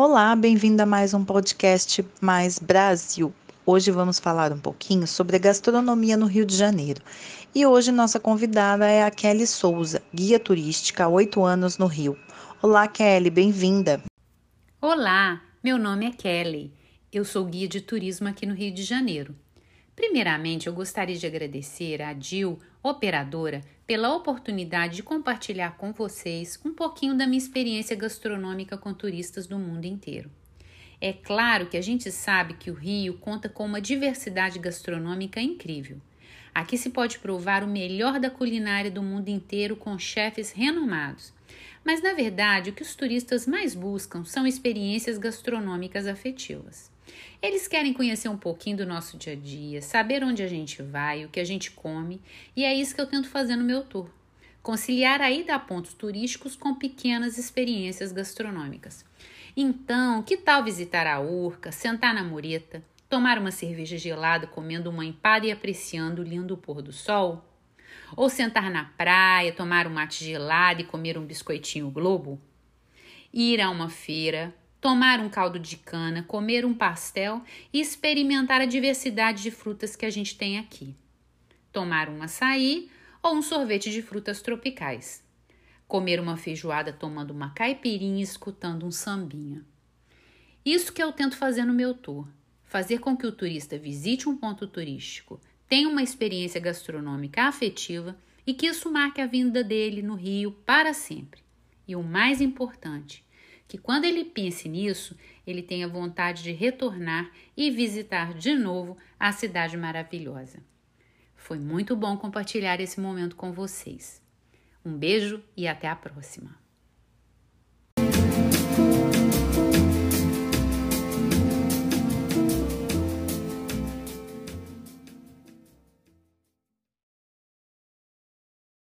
Olá, bem-vindo a mais um podcast Mais Brasil. Hoje vamos falar um pouquinho sobre a gastronomia no Rio de Janeiro. E hoje nossa convidada é a Kelly Souza, guia turística há oito anos no Rio. Olá, Kelly, bem-vinda. Olá, meu nome é Kelly. Eu sou guia de turismo aqui no Rio de Janeiro. Primeiramente, eu gostaria de agradecer à Dil, operadora, pela oportunidade de compartilhar com vocês um pouquinho da minha experiência gastronômica com turistas do mundo inteiro. É claro que a gente sabe que o Rio conta com uma diversidade gastronômica incrível. Aqui se pode provar o melhor da culinária do mundo inteiro com chefes renomados. Mas na verdade, o que os turistas mais buscam são experiências gastronômicas afetivas. Eles querem conhecer um pouquinho do nosso dia a dia, saber onde a gente vai, o que a gente come, e é isso que eu tento fazer no meu tour. Conciliar a ida a pontos turísticos com pequenas experiências gastronômicas. Então, que tal visitar a Urca, sentar na mureta, tomar uma cerveja gelada comendo uma empada e apreciando o lindo pôr do sol? Ou sentar na praia, tomar um mate gelado e comer um biscoitinho globo? Ir a uma feira, tomar um caldo de cana, comer um pastel e experimentar a diversidade de frutas que a gente tem aqui. Tomar um açaí ou um sorvete de frutas tropicais. Comer uma feijoada tomando uma caipirinha e escutando um sambinha. Isso que eu tento fazer no meu tour. Fazer com que o turista visite um ponto turístico, tenha uma experiência gastronômica afetiva e que isso marque a vinda dele no Rio para sempre. E o mais importante, que quando ele pense nisso, ele tenha vontade de retornar e visitar de novo a cidade maravilhosa. Foi muito bom compartilhar esse momento com vocês. Um beijo e até a próxima!